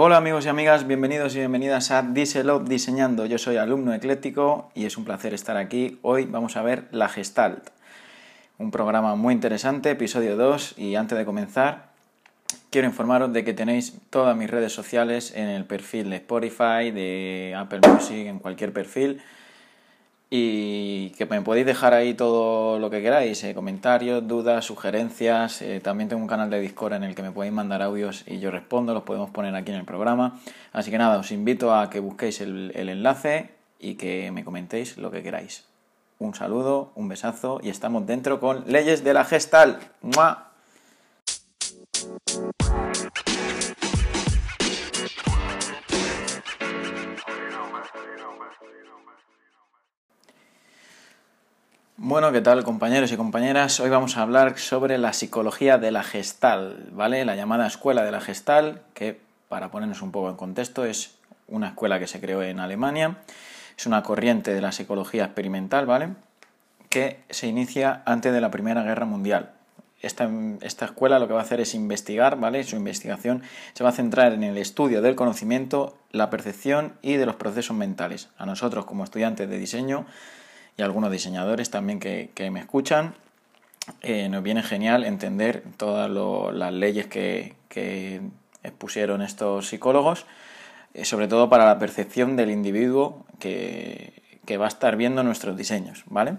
Hola amigos y amigas, bienvenidos y bienvenidas a Dieselop Diseñando. Yo soy alumno ecléctico y es un placer estar aquí. Hoy vamos a ver la Gestalt, un programa muy interesante, episodio 2. Y antes de comenzar, quiero informaros de que tenéis todas mis redes sociales en el perfil de Spotify, de Apple Music, en cualquier perfil y que me podéis dejar ahí todo lo que queráis, eh, comentarios, dudas, sugerencias. Eh, también tengo un canal de Discord en el que me podéis mandar audios y yo respondo, los podemos poner aquí en el programa. Así que nada, os invito a que busquéis el, el enlace y que me comentéis lo que queráis. Un saludo, un besazo y estamos dentro con Leyes de la Gestal. ¡Mua! Bueno, ¿qué tal compañeros y compañeras? Hoy vamos a hablar sobre la psicología de la gestal, ¿vale? La llamada escuela de la gestal, que para ponernos un poco en contexto es una escuela que se creó en Alemania, es una corriente de la psicología experimental, ¿vale? Que se inicia antes de la Primera Guerra Mundial. Esta, esta, escuela lo que va a hacer es investigar, ¿vale? Su investigación se va a centrar en el estudio del conocimiento, la percepción y de los procesos mentales. A nosotros como estudiantes de diseño y algunos diseñadores también que, me escuchan, eh, nos viene genial entender todas las leyes que, expusieron estos psicólogos, eh, sobre todo para la percepción del individuo que, va a estar viendo nuestros diseños, ¿vale?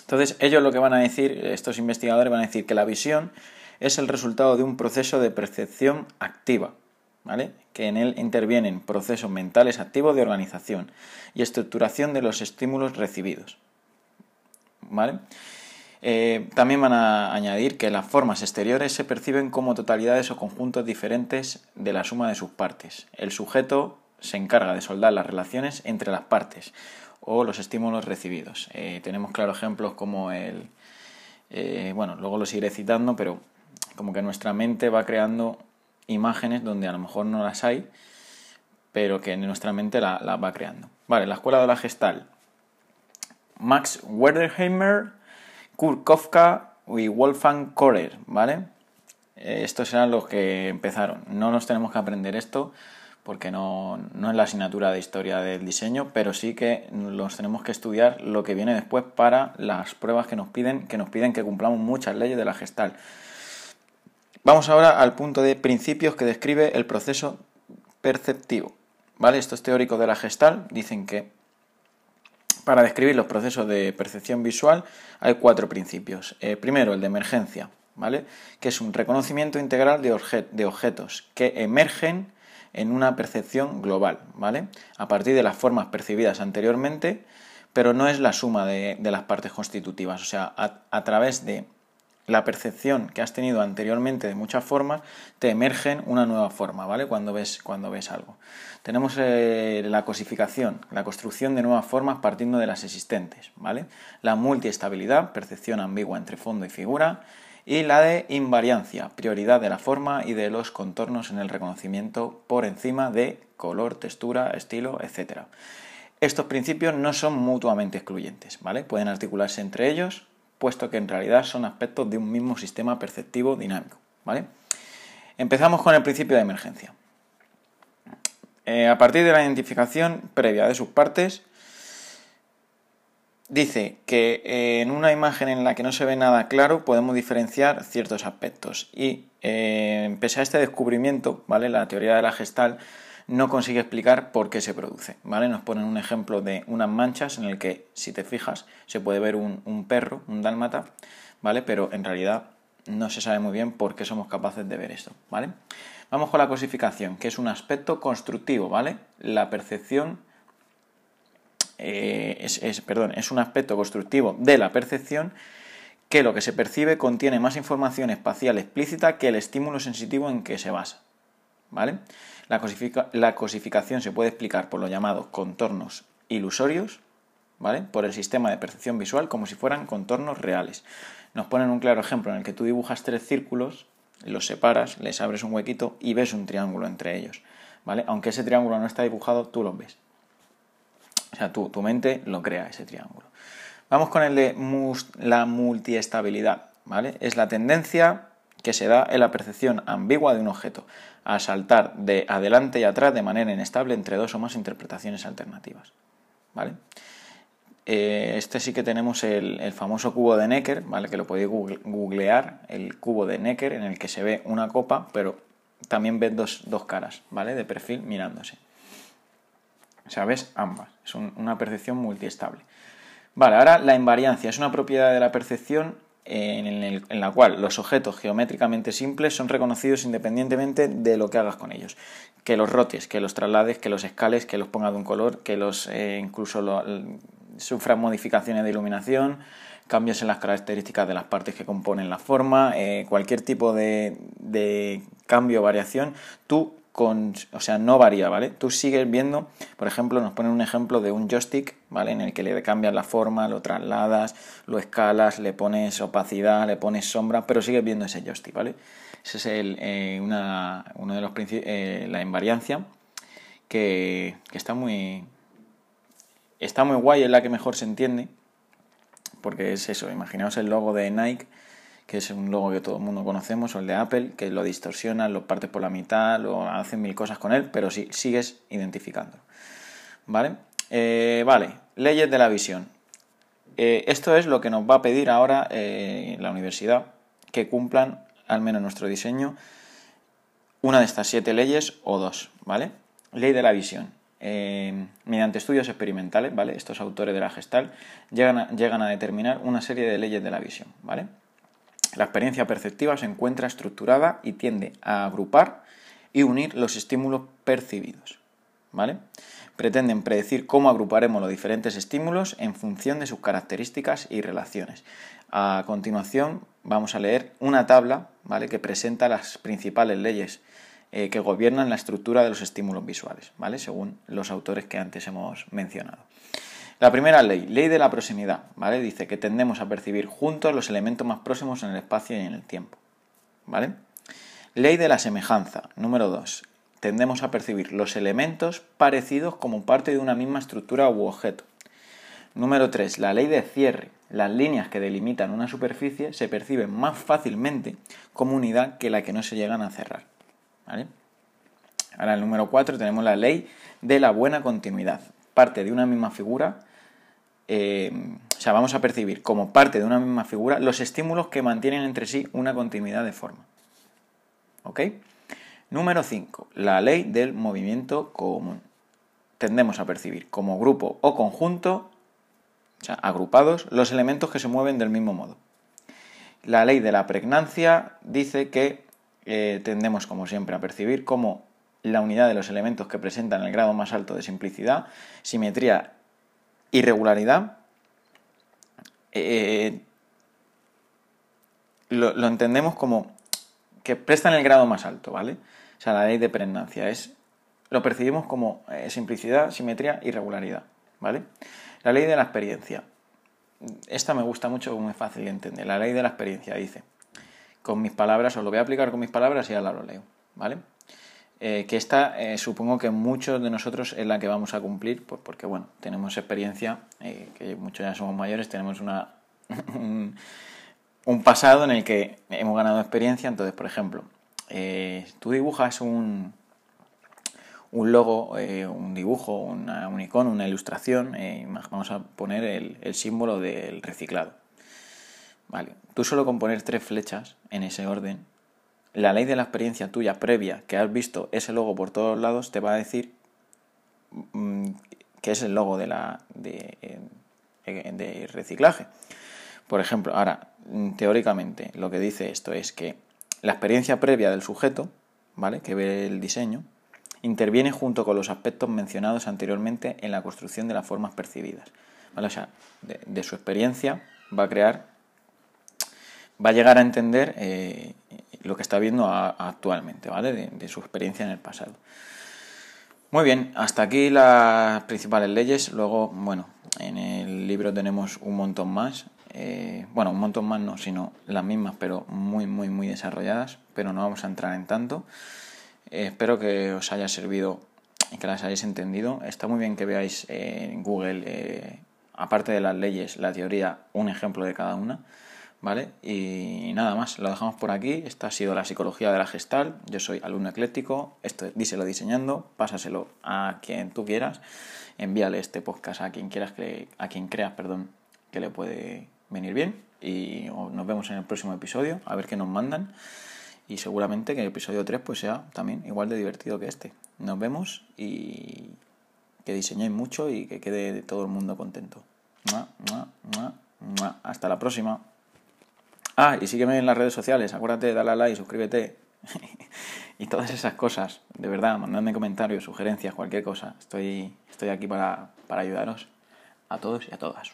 Entonces, ellos lo que van a decir, estos investigadores van a decir que la visión es el resultado de un proceso de percepción activa, ¿vale? que en él intervienen procesos mentales activos de organización y estructuración de los estímulos recibidos. ¿Vale? Eh, también van a añadir que las formas exteriores se perciben como totalidades o conjuntos diferentes de la suma de sus partes. El sujeto se encarga de soldar las relaciones entre las partes o los estímulos recibidos. Eh, tenemos claros ejemplos como el... Eh, bueno, luego los iré citando, pero como que nuestra mente va creando imágenes donde a lo mejor no las hay, pero que nuestra mente la va creando. Vale, la escuela de la gestal. Max Werderheimer, Kurt Kofka y Wolfgang Kohler, ¿vale? Eh, estos eran los que empezaron. No nos tenemos que aprender esto porque no, no, es la asignatura de historia del diseño, pero sí que nos tenemos que estudiar lo que viene después para las pruebas que nos piden, que nos piden que cumplamos muchas leyes de la gestal. Vamos ahora al punto de principios que describe el proceso perceptivo. ¿Vale? Estos teóricos de la gestal dicen que para describir los procesos de percepción visual hay cuatro principios. Eh, primero, el de emergencia, ¿vale? que es un reconocimiento integral de, objetos que emergen en una percepción global, ¿vale? a partir de las formas percibidas anteriormente, pero no es la suma de, las partes constitutivas. O sea, a través de la percepción que has tenido anteriormente de muchas formas, te emergen una nueva forma, ¿vale? Cuando ves, cuando ves algo. Tenemos eh, la cosificación, la construcción de nuevas formas partiendo de las existentes, ¿vale? La multiestabilidad, percepción ambigua entre fondo y figura, y la de invariancia, prioridad de la forma y de los contornos en el reconocimiento por encima de color, textura, estilo, etc. Estos principios no son mutuamente excluyentes, ¿vale? Pueden articularse entre ellos puesto que en realidad son aspectos de un mismo sistema perceptivo dinámico. ¿vale? Empezamos con el principio de emergencia. Eh, a partir de la identificación previa de sus partes, dice que eh, en una imagen en la que no se ve nada claro podemos diferenciar ciertos aspectos y eh, pese a este descubrimiento, ¿vale? la teoría de la gestal no consigue explicar por qué se produce. ¿vale? Nos ponen un ejemplo de unas manchas en el que, si te fijas, se puede ver un, perro, un dálmata, ¿vale? pero en realidad no se sabe muy bien por qué somos capaces de ver esto. ¿vale? Vamos con la cosificación, que es un aspecto constructivo. ¿vale? La percepción eh, es, perdón, es un aspecto constructivo de la percepción que lo que se percibe contiene más información espacial explícita que el estímulo sensitivo en que se basa. ¿Vale? La, cosificación se puede explicar por los llamados contornos ilusorios, ¿vale? Por el sistema de percepción visual como si fueran contornos reales. Nos ponen un claro ejemplo en el que tú dibujas tres círculos, los separas, les abres un huequito y ves un triángulo entre ellos, ¿vale? Aunque ese triángulo no está dibujado, tú lo ves. O sea, tu mente lo crea ese triángulo. Vamos con el de la multiestabilidad, ¿vale? Es la tendencia que se da en la percepción ambigua de un objeto, a saltar de adelante y atrás de manera inestable entre dos o más interpretaciones alternativas. ¿Vale? Eh, este sí que tenemos el, famoso cubo de Necker, ¿vale? que lo podéis googlear, el cubo de Necker en el que se ve una copa, pero también ves dos, caras, ¿vale? De perfil mirándose. O sea, ves ambas. Es una percepción multiestable. Vale, ahora la invariancia es una propiedad de la percepción en, la cual los objetos geométricamente simples son reconocidos independientemente de lo que hagas con ellos. Que los rotes, que los traslades, que los escales, que los pongas de un color, que los eh, incluso sufran modificaciones de iluminación, cambios en las características de las partes que componen la forma, eh, cualquier tipo de, de cambio o variación, tú con, o sea, no varía, ¿vale? Tú sigues viendo, por ejemplo, nos ponen un ejemplo de un joystick, ¿vale? En el que le cambias la forma, lo trasladas, lo escalas, le pones opacidad, le pones sombra, pero sigues viendo ese joystick, ¿vale? Ese es el, eh, una, uno de los principios, eh, la invariancia, que, que, está muy, está muy guay, es la que mejor se entiende, porque es eso, imaginaos el logo de Nike, que es un logo que todo el mundo conocemos, o el de Apple, que lo distorsionan, lo partes por la mitad, lo hacen mil cosas con él, pero sí, sigues identificando. ¿Vale? Eh, vale, leyes de la visión. Eh, esto es lo que nos va a pedir ahora eh, la universidad, que cumplan, al menos nuestro diseño, una de estas siete leyes o dos, ¿vale? Ley de la visión. mediante estudios experimentales, ¿vale? Estos autores de la gestal llegan llegan a determinar una serie de leyes de la visión, ¿vale? La experiencia perceptiva se encuentra estructurada y tiende a agrupar y unir los estímulos percibidos. ¿Vale? Pretenden predecir cómo agruparemos los diferentes estímulos en función de sus características y relaciones. A continuación vamos a leer una tabla ¿vale? que presenta las principales leyes eh, que gobiernan la estructura de los estímulos visuales, ¿vale? según los autores que antes hemos mencionado. La primera ley, ley de la proximidad, ¿vale? Dice que tendemos a percibir juntos los elementos más próximos en el espacio y en el tiempo, ¿vale? Ley de la semejanza, número 2. Tendemos a percibir los elementos parecidos como parte de una misma estructura u objeto. Número 3. La ley de cierre. Las líneas que delimitan una superficie se perciben más fácilmente como unidad que la que no se llegan a cerrar. ¿vale? Ahora, el número 4 tenemos la ley de la buena continuidad. Parte de una misma figura eh, o sea, vamos a percibir como parte de una misma figura los estímulos que mantienen entre sí una continuidad de forma. ¿Ok? Número 5. La ley del movimiento común. Tendemos a percibir como grupo o conjunto, o sea, agrupados, los elementos que se mueven del mismo modo. La ley de la pregnancia dice que eh, tendemos, como siempre, a percibir como la unidad de los elementos que presentan el grado más alto de simplicidad, simetría irregularidad eh, lo, entendemos como que prestan el grado más alto, ¿vale? O sea, la ley de pregnancia es lo percibimos como eh, simplicidad, simetría, irregularidad, ¿vale? La ley de la experiencia. Esta me gusta mucho, muy fácil de entender. La ley de la experiencia dice, con mis palabras, os lo voy a aplicar con mis palabras y ahora lo leo, ¿vale? Eh, que esta eh, supongo que muchos de nosotros es la que vamos a cumplir, pues porque bueno, tenemos experiencia, eh, que muchos ya somos mayores, tenemos una, un, pasado en el que hemos ganado experiencia, entonces por ejemplo, tú dibujas un, un logo, un dibujo, un icono, una ilustración, vamos a poner el, el símbolo del reciclado. Vale, tú solo con poner tres flechas en ese orden la ley de la experiencia tuya previa, que has visto ese logo por todos lados, te va a decir mm, que es el logo de, la, de, de reciclaje. Por ejemplo, ahora, mm, teóricamente, lo que dice esto es que la experiencia previa del sujeto, ¿vale? Que ve el diseño, interviene junto con los aspectos mencionados anteriormente en la construcción de las formas percibidas. ¿vale? O sea, de, su experiencia va a crear, va a llegar a entender eh, lo que está viendo actualmente, ¿vale? De, su experiencia en el pasado. Muy bien, hasta aquí las principales leyes. Luego, bueno, en el libro tenemos un montón más. Eh, bueno, un montón más no, sino las mismas, pero muy, muy, muy desarrolladas. Pero no vamos a entrar en tanto. Eh, espero que os haya servido y que las hayáis entendido. Está muy bien que veáis en Google, eh, aparte de las leyes, la teoría, un ejemplo de cada una ¿vale? Y nada más, lo dejamos por aquí. Esta ha sido la psicología de la gestal. Yo soy alumno ecléctico, esto díselo diseñando, pásaselo a quien tú quieras, envíale este podcast a quien quieras que, a quien creas, perdón, que le puede venir bien y nos vemos en el próximo episodio, a ver qué nos mandan y seguramente que el episodio 3 pues sea también igual de divertido que este. Nos vemos y que diseñéis mucho y que quede todo el mundo contento. Hasta la próxima. Ah, y sígueme en las redes sociales, acuérdate, dale a like, suscríbete y todas esas cosas. De verdad, mandadme comentarios, sugerencias, cualquier cosa. Estoy, estoy aquí para, para ayudaros a todos y a todas.